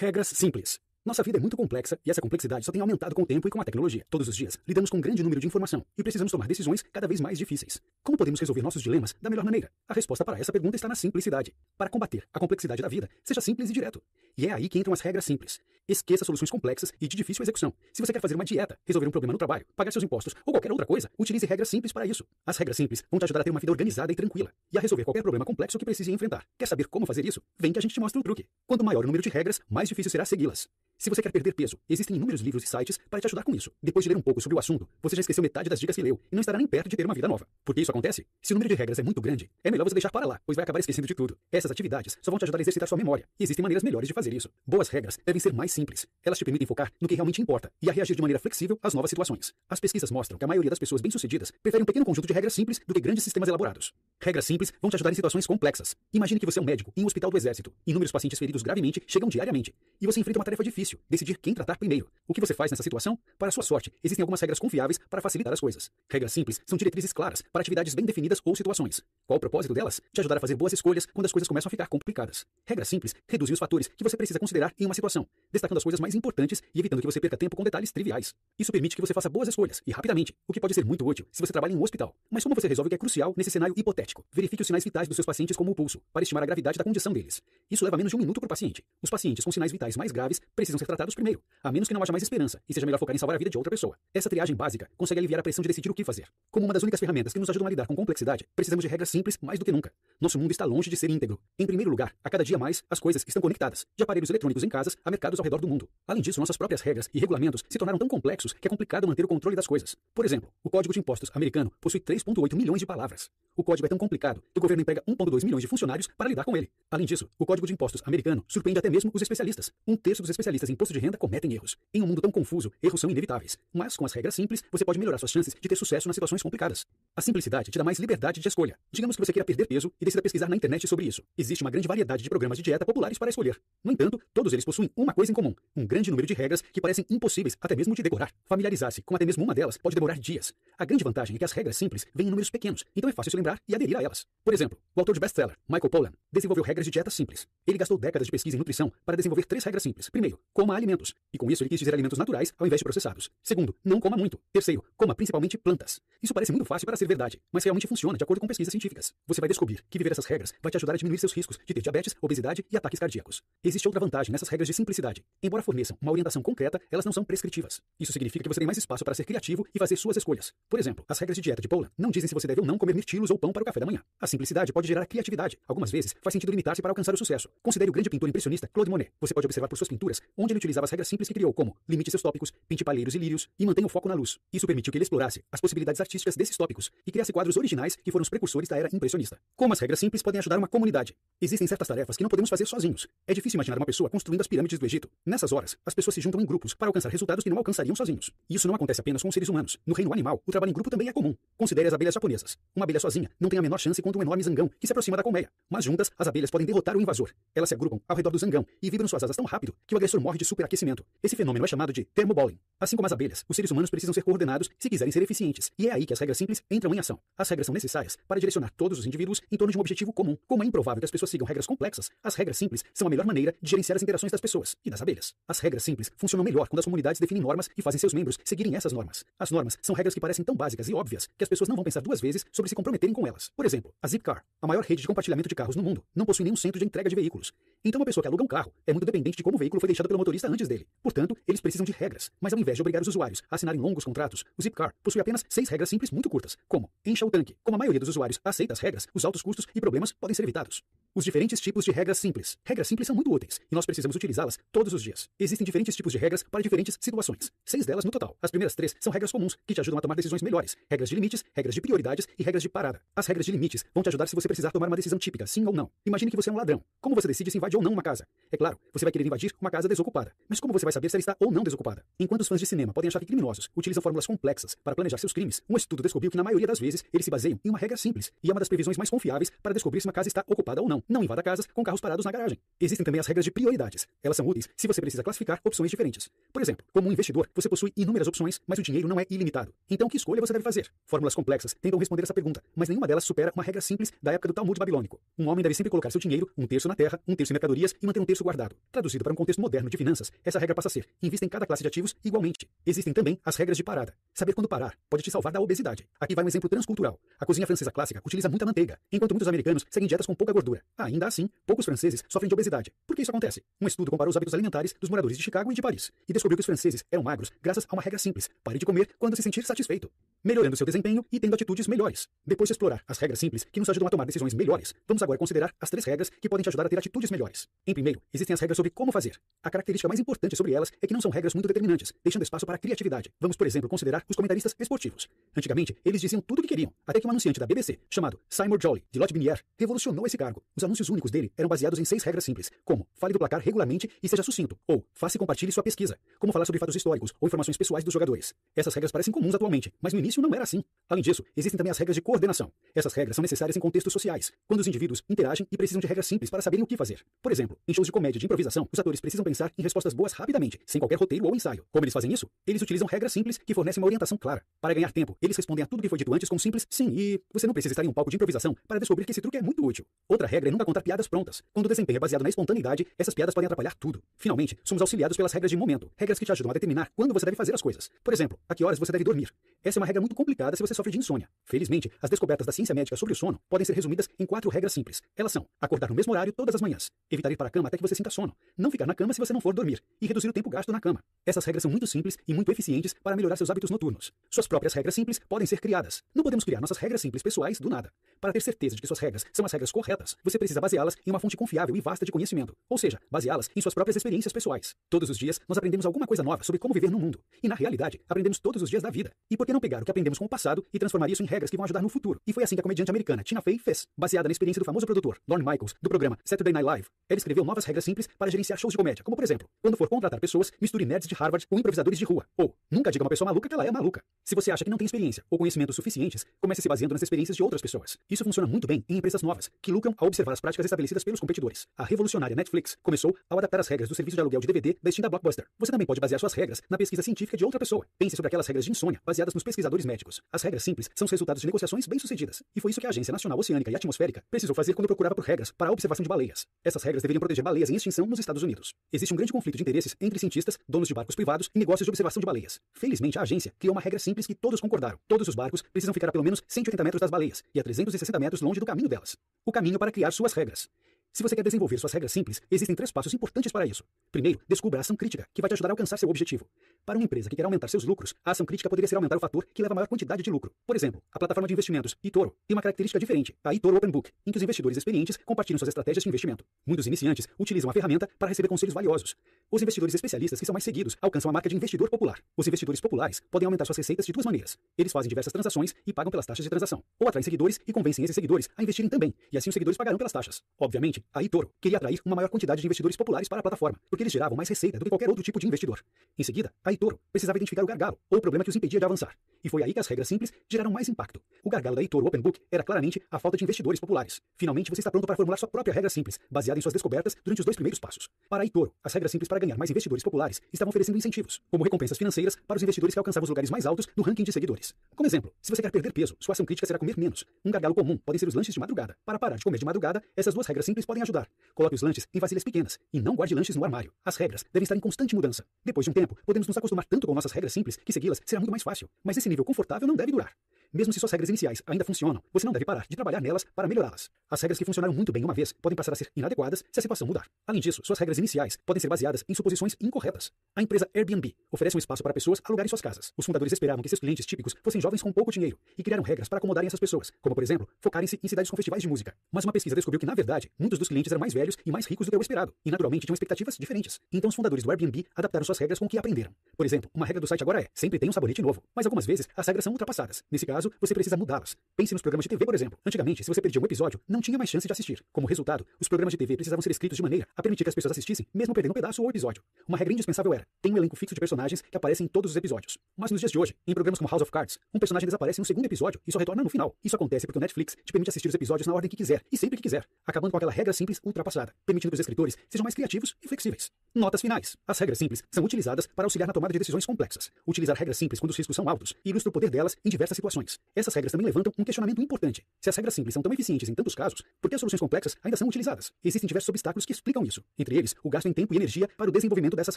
Regras simples. Nossa vida é muito complexa e essa complexidade só tem aumentado com o tempo e com a tecnologia. Todos os dias, lidamos com um grande número de informação e precisamos tomar decisões cada vez mais difíceis. Como podemos resolver nossos dilemas da melhor maneira? A resposta para essa pergunta está na simplicidade. Para combater a complexidade da vida, seja simples e direto. E é aí que entram as regras simples. Esqueça soluções complexas e de difícil execução. Se você quer fazer uma dieta, resolver um problema no trabalho, pagar seus impostos ou qualquer outra coisa, utilize regras simples para isso. As regras simples vão te ajudar a ter uma vida organizada e tranquila e a resolver qualquer problema complexo que precise enfrentar. Quer saber como fazer isso? Vem que a gente te mostra o truque. Quanto maior o número de regras, mais difícil será segui-las. Se você quer perder peso, existem inúmeros livros e sites para te ajudar com isso. Depois de ler um pouco sobre o assunto, você já esqueceu metade das dicas que leu e não estará nem perto de ter uma vida nova. Por que isso acontece? Se o número de regras é muito grande, é melhor você deixar para lá, pois vai acabar esquecendo de tudo. Essas atividades só vão te ajudar a exercitar sua memória. E existem maneiras melhores de fazer isso. Boas regras devem ser mais simples. Elas te permitem focar no que realmente importa e a reagir de maneira flexível às novas situações. As pesquisas mostram que a maioria das pessoas bem-sucedidas prefere um pequeno conjunto de regras simples do que grandes sistemas elaborados. Regras simples vão te ajudar em situações complexas. Imagine que você é um médico em um hospital do exército. Inúmeros pacientes feridos gravemente chegam diariamente. E você enfrenta uma tarefa difícil, decidir quem tratar primeiro. O que você faz nessa situação? Para sua sorte, existem algumas regras confiáveis para facilitar as coisas. Regras simples são diretrizes claras para atividades bem definidas ou situações. Qual o propósito delas? Te ajudar a fazer boas escolhas quando as coisas começam a ficar complicadas. Regras simples reduzem os fatores que você precisa considerar em uma situação, destacando as coisas mais importantes e evitando que você perca tempo com detalhes triviais. Isso permite que você faça boas escolhas e rapidamente, o que pode ser muito útil se você trabalha em um hospital. Mas como você resolve o que é crucial nesse cenário hipotético? Verifique os sinais vitais dos seus pacientes como o pulso, para estimar a gravidade da condição deles. Isso leva menos de um minuto por paciente. Os pacientes com sinais vitais mais graves precisam ser tratados primeiro, a menos que não haja mais esperança e seja melhor focar em salvar a vida de outra pessoa. Essa triagem básica consegue aliviar a pressão de decidir o que fazer. Como uma das únicas ferramentas que nos ajudam a lidar com complexidade, precisamos de regras simples mais do que nunca. Nosso mundo está longe de ser íntegro. Em primeiro lugar, a cada dia mais, as coisas estão conectadas, de aparelhos eletrônicos em casas a mercados ao redor do mundo. Além disso, nossas próprias regras e regulamentos se tornaram tão complexos que é complicado manter o controle das coisas. Por exemplo, o Código de Impostos americano possui 3,8 milhões de palavras. O código é tão complicado que o governo emprega 1,2 milhões de funcionários para lidar com ele. Além disso, o Código de Impostos americano surpreende até mesmo os especialistas. Um terço dos especialistas em imposto de renda cometem erros. Em um mundo tão confuso, erros são inevitáveis. Mas, com as regras simples, você pode melhorar suas chances de ter sucesso nas situações complicadas. A simplicidade te dá mais liberdade de escolha. Digamos que você queira perder peso e decida pesquisar na internet sobre isso. Existe uma grande variedade de programas de dieta populares para escolher. No entanto, todos eles possuem uma coisa em comum: um grande número de regras que parecem impossíveis até mesmo de decorar. Familiarizar-se com até mesmo uma delas pode demorar dias. A grande vantagem é que as regras simples vêm em números pequenos, então é fácil se lembrar e aderir a elas. Por exemplo, o autor de best-seller, Michael Pollan, desenvolveu regras de dieta simples. Ele gastou décadas de pesquisa em nutrição para desenvolver três regras simples. Primeiro, coma alimentos. E com isso ele quis dizer alimentos naturais ao invés de processados. Segundo, não coma muito. Terceiro, coma principalmente plantas. Isso parece muito fácil para ser verdade, mas realmente funciona de acordo com pesquisas científicas. Você vai descobrir que viver essas regras vai te ajudar a diminuir seus riscos de ter diabetes, obesidade e ataques cardíacos. Existe outra vantagem nessas regras de simplicidade. Embora forneçam uma orientação concreta, elas não são prescritivas. Isso significa que você tem mais espaço para ser criativo e fazer suas escolhas. Por exemplo, as regras de dieta de Paula não dizem se você deve ou não comer mirtilos ou pão para o café da manhã. A simplicidade pode gerar criatividade. Algumas vezes faz sentido limitar-se para alcançar o sucesso. Considere o grande pintor impressionista Claude Monet. Você pode observar por suas pinturas onde ele utilizava as regras simples que criou, como limite seus tópicos, pinte palheiros e lírios e mantenha o foco na luz. Isso permitiu que ele explorasse as possibilidades artísticas desses tópicos e criasse quadros originais que foram os precursores da era impressionista. Como as regras simples podem ajudar uma comunidade? Existem certas tarefas que não podemos fazer sozinhos. É difícil imaginar uma pessoa construindo as pirâmides do Egito. Nessas horas, as pessoas se juntam em grupos para alcançar resultados que não alcançariam sozinhos. Isso não acontece apenas com seres humanos. No reino animal, o trabalho em grupo também é comum. Considere as abelhas japonesas. Uma abelha sozinha não tem a menor chance contra um enorme zangão que se aproxima da colmeia. Mas juntas, as abelhas podem derrotar o invasor. Elas se agrupam ao redor do zangão e vibram suas asas tão rápido que o agressor morre de superaquecimento. Esse fenômeno é chamado de termobowling. Assim como as abelhas, os seres humanos precisam ser coordenados se quiserem ser eficientes. E é aí que as regras simples entram em ação. As regras são necessárias para direcionar todos os indivíduos em torno de um objetivo comum. Como é improvável que as pessoas sigam regras complexas, as regras simples são a melhor maneira de gerenciar as interações das pessoas e das abelhas. As regras simples funcionam melhor quando as comunidades definem normas e fazem seus membros seguirem essas normas. As normas são regras que parecem tão básicas e óbvias que as pessoas não vão pensar duas vezes sobre se comprometerem com elas. Por exemplo, a Zipcar, a maior rede de compartilhamento de carros no mundo, não possui nenhum centro de entrega de veículos. Então uma pessoa que aluga um carro é muito dependente de como o veículo foi deixado pelo motorista antes dele. Portanto, eles precisam de regras. Mas ao invés de obrigar os usuários a assinarem longos contratos, o Zipcar possui apenas seis regras simples muito curtas, como encha o tanque. Como a maioria dos usuários aceita as regras, os altos custos e problemas podem ser evitados. Os diferentes tipos de regras simples. Regras simples são muito úteis e nós precisamos utilizá-las todos os dias. Existem diferentes tipos de regras para diferentes situações. Seis delas no total. As primeiras três são regras comuns que te ajudam a tomar decisões melhores. Regras de limites, regras de prioridades e regras de parada. As regras de limites vão te ajudar se você precisar tomar uma decisão típica, sim ou não. Imagine que você é um ladrão. Como você decide se invade ou não uma casa? É claro, você vai querer invadir uma casa desocupada. Mas como você vai saber se ela está ou não desocupada? Enquanto os fãs de cinema podem achar que criminosos utilizam fórmulas complexas para planejar seus crimes, um estudo descobriu que na maioria das vezes eles se baseiam em uma regra simples e é uma das previsões mais confiáveis para descobrir se uma casa está ocupada ou não. Não invada casas com carros parados na garagem. Existem também as regras de prioridades. Elas são úteis se você precisa classificar opções diferentes. Por exemplo, como um investidor, você possui inúmeras opções, mas o dinheiro não é ilimitado. Então, que escolha você deve fazer? Fórmulas complexas tentam responder essa pergunta, mas nenhuma delas supera uma regra simples da época do Talmud babilônico. Um homem deve sempre colocar seu dinheiro, um terço na terra, um terço em mercadorias e manter um terço guardado. Traduzido para um contexto moderno de finanças, essa regra passa a ser: invista em cada classe de ativos igualmente. Existem também as regras de parada. Saber quando parar pode te salvar da obesidade. Aqui vai um exemplo transcultural. A cozinha francesa clássica utiliza muita manteiga, enquanto muitos americanos seguem dietas com pouca gordura. Ainda assim, poucos franceses sofrem de obesidade. Por que isso acontece? Um estudo comparou os hábitos alimentares dos moradores de Chicago e de Paris e descobriu que os franceses eram magros graças a uma regra simples: pare de comer quando se sentir satisfeito, melhorando seu desempenho e tendo atitudes melhores. Depois de explorar as regras simples que nos ajudam a tomar decisões melhores, vamos agora considerar as três regras que podem te ajudar a ter atitudes melhores. Em primeiro, existem as regras sobre como fazer. A característica mais importante sobre elas é que não são regras muito determinantes, deixando espaço para a criatividade. Vamos, por exemplo, considerar os comentaristas esportivos. Antigamente, eles diziam tudo o que queriam, até que um anunciante da BBC, chamado Simon Jolly, de Lotbinière, revolucionou esse cargo. Os anúncios únicos dele eram baseados em seis regras simples, como fale do placar regularmente e seja sucinto, ou faça e compartilhe sua pesquisa, como falar sobre fatos históricos ou informações pessoais dos jogadores. Essas regras parecem comuns atualmente, mas no início não era assim. Além disso, existem também as regras de coordenação. Essas regras são necessárias em contextos sociais, quando os indivíduos interagem e precisam de regras simples para saberem o que fazer. Por exemplo, em shows de comédia de improvisação, os atores precisam pensar em respostas boas rapidamente, sem qualquer roteiro ou ensaio. Como eles fazem isso? Eles utilizam regras simples que fornecem uma orientação clara. Para ganhar tempo, eles respondem a tudo que foi dito antes com simples sim e você não precisa estar em um palco de improvisação para descobrir que esse truque é muito útil. Outra regra é nunca contar piadas prontas. Quando o desempenho é baseado na espontaneidade, essas piadas podem atrapalhar tudo. Finalmente, somos auxiliados pelas regras de momento, regras que te ajudam a determinar quando você deve fazer as coisas. Por exemplo, a que horas você deve dormir. Essa é uma regra muito complicada se você sofre de insônia. Felizmente, as descobertas da ciência médica sobre o sono podem ser resumidas em quatro regras simples. Elas são: acordar no mesmo horário todas as manhãs, evitar ir para a cama até que você sinta sono, não ficar na cama se você não for dormir e reduzir o tempo gasto na cama. Essas regras são muito simples e muito eficientes para melhorar seus hábitos noturnos. Suas próprias regras simples podem ser criadas. Não podemos criar nossas regras simples pessoais do nada. Para ter certeza de que suas regras são as regras corretas, você precisa baseá-las em uma fonte confiável e vasta de conhecimento, ou seja, baseá-las em suas próprias experiências pessoais. Todos os dias nós aprendemos alguma coisa nova sobre como viver no mundo, e na realidade, aprendemos todos os dias da vida. E por que não pegar o que aprendemos com o passado e transformar isso em regras que vão ajudar no futuro? E foi assim que a comediante americana Tina Fey fez, baseada na experiência do famoso produtor Lorne Michaels do programa Saturday Night Live. Ela escreveu novas regras simples para gerenciar shows de comédia, como por exemplo, quando for contratar pessoas, misture nerds de Harvard com improvisadores de rua, ou nunca diga uma pessoa maluca que ela é maluca. Se você acha que não tem experiência ou conhecimentos suficientes, comece se baseando nas experiências de outras pessoas. Isso funciona muito bem em empresas novas, que lucram ao observar as práticas estabelecidas pelos competidores. A revolucionária Netflix começou ao adaptar as regras do serviço de aluguel de DVD da extinta Blockbuster. Você também pode basear suas regras na pesquisa científica de outra pessoa. Pense sobre aquelas regras de insônia baseadas nos pesquisadores médicos. As regras simples são os resultados de negociações bem-sucedidas. E foi isso que a Agência Nacional Oceânica e Atmosférica precisou fazer quando procurava por regras para a observação de baleias. Essas regras deveriam proteger baleias em extinção nos Estados Unidos. Existe um grande conflito de interesses entre cientistas, donos de barcos privados e negócios de observação de baleias. Felizmente, a agência criou uma regra simples que todos concordaram. Todos os barcos precisam ficar a pelo menos 180 metros das baleias e a 360 metros longe do caminho delas. O caminho para criar suas regras. Se você quer desenvolver suas regras simples, existem três passos importantes para isso. Primeiro, descubra a ação crítica, que vai te ajudar a alcançar seu objetivo. Para uma empresa que quer aumentar seus lucros, a ação crítica poderia ser aumentar o fator que leva a maior quantidade de lucro. Por exemplo, a plataforma de investimentos eToro tem uma característica diferente, a eToro Open Book, em que os investidores experientes compartilham suas estratégias de investimento. Muitos iniciantes utilizam a ferramenta para receber conselhos valiosos. Os investidores especialistas que são mais seguidos alcançam a marca de investidor popular. Os investidores populares podem aumentar suas receitas de duas maneiras. Eles fazem diversas transações e pagam pelas taxas de transação. Ou atraem seguidores e convencem esses seguidores a investirem também, e assim os seguidores pagarão pelas taxas. Obviamente, a eToro queria atrair uma maior quantidade de investidores populares para a plataforma, porque eles geravam mais receita do que qualquer outro tipo de investidor. Em seguida, a eToro precisava identificar o gargalo, ou o problema que os impedia de avançar. E foi aí que as regras simples geraram mais impacto. O gargalo da eToro Open Book era claramente a falta de investidores populares. Finalmente, você está pronto para formular sua própria regra simples, baseada em suas descobertas durante os dois primeiros passos. Para a eToro, as regras simples para ganhar mais investidores populares estavam oferecendo incentivos, como recompensas financeiras para os investidores que alcançavam os lugares mais altos no ranking de seguidores. Como exemplo, se você quer perder peso, sua ação crítica será comer menos. Um gargalo comum podem ser os lanches de madrugada. Para parar de comer de madrugada, essas duas regras simples podem ajudar. Coloque os lanches em vasilhas pequenas e não guarde lanches no armário. As regras devem estar em constante mudança. Depois de um tempo, podemos nos acostumar tanto com nossas regras simples que segui-las será muito mais fácil. Mas esse nível confortável não deve durar. Mesmo se suas regras iniciais ainda funcionam, você não deve parar de trabalhar nelas para melhorá-las. As regras que funcionaram muito bem uma vez podem passar a ser inadequadas se a situação mudar. Além disso, suas regras iniciais podem ser baseadas em suposições incorretas. A empresa Airbnb oferece um espaço para pessoas alugarem suas casas. Os fundadores esperavam que seus clientes típicos fossem jovens com pouco dinheiro e criaram regras para acomodarem essas pessoas, como por exemplo, focarem-se em cidades com festivais de música. Mas uma pesquisa descobriu que, na verdade, muitos dos clientes eram mais velhos e mais ricos do que o esperado, e naturalmente tinham expectativas diferentes. Então os fundadores do Airbnb adaptaram suas regras com o que aprenderam. Por exemplo, uma regra do site agora é: sempre tem um sabonete novo, mas algumas vezes as regras são ultrapassadas. Nesse caso, você precisa mudá-las. Pense nos programas de TV, por exemplo. Antigamente, se você perdia um episódio, não tinha mais chance de assistir. Como resultado, os programas de TV precisavam ser escritos de maneira a permitir que as pessoas assistissem, mesmo perdendo um pedaço ou episódio. Uma regra indispensável era: tem um elenco fixo de personagens que aparecem em todos os episódios. Mas nos dias de hoje, em programas como House of Cards, um personagem desaparece no segundo episódio e só retorna no final. Isso acontece porque o Netflix te permite assistir os episódios na ordem que quiser e sempre que quiser, acabando com aquela regra simples ultrapassada, permitindo que os escritores sejam mais criativos e flexíveis. Notas finais. As regras simples são utilizadas para auxiliar na tomada de decisões complexas. Utilizar regras simples quando os riscos são altos ilustra o poder delas em diversas situações. Essas regras também levantam um questionamento importante. Se as regras simples são tão eficientes em tantos casos, por que as soluções complexas ainda são utilizadas? Existem diversos obstáculos que explicam isso. Entre eles, o gasto em tempo e energia para o desenvolvimento dessas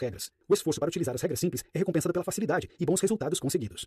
regras. O esforço para utilizar as regras simples é recompensado pela facilidade e bons resultados conseguidos.